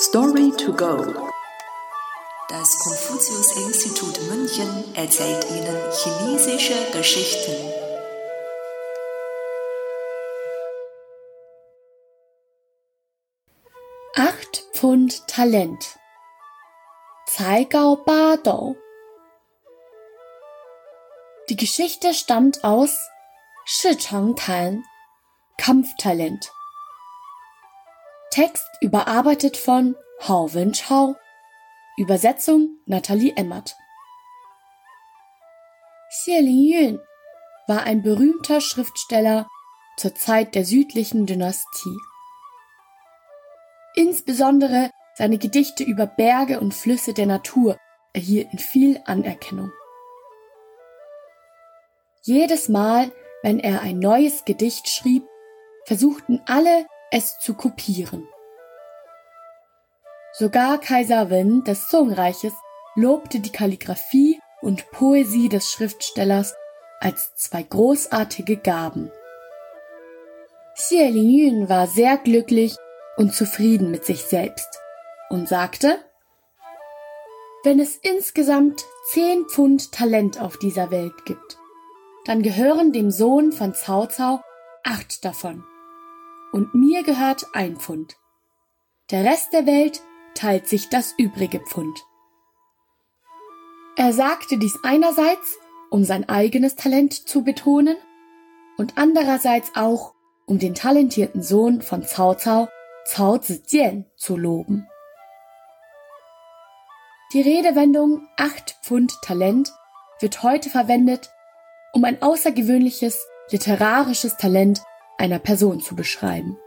Story to go. Das Konfuzius-Institut München erzählt Ihnen chinesische Geschichten. Acht Pfund Talent. Zaigao Badou. Die Geschichte stammt aus Shi Tan, Kampftalent. Text überarbeitet von Hao Wenchao. Übersetzung Nathalie Emmert. Xie Lingyun war ein berühmter Schriftsteller zur Zeit der südlichen Dynastie. Insbesondere seine Gedichte über Berge und Flüsse der Natur erhielten viel Anerkennung. Jedes Mal, wenn er ein neues Gedicht schrieb, versuchten alle, es zu kopieren. Sogar Kaiser Wen des Songreiches lobte die Kalligraphie und Poesie des Schriftstellers als zwei großartige Gaben. Xie Lingyun war sehr glücklich und zufrieden mit sich selbst und sagte, wenn es insgesamt zehn Pfund Talent auf dieser Welt gibt, dann gehören dem Sohn von Cao Cao acht davon. Und mir gehört ein Pfund. Der Rest der Welt teilt sich das übrige Pfund. Er sagte dies einerseits, um sein eigenes Talent zu betonen, und andererseits auch, um den talentierten Sohn von Cao Cao, Cao Zijian, zu loben. Die Redewendung acht Pfund Talent wird heute verwendet, um ein außergewöhnliches literarisches Talent einer Person zu beschreiben.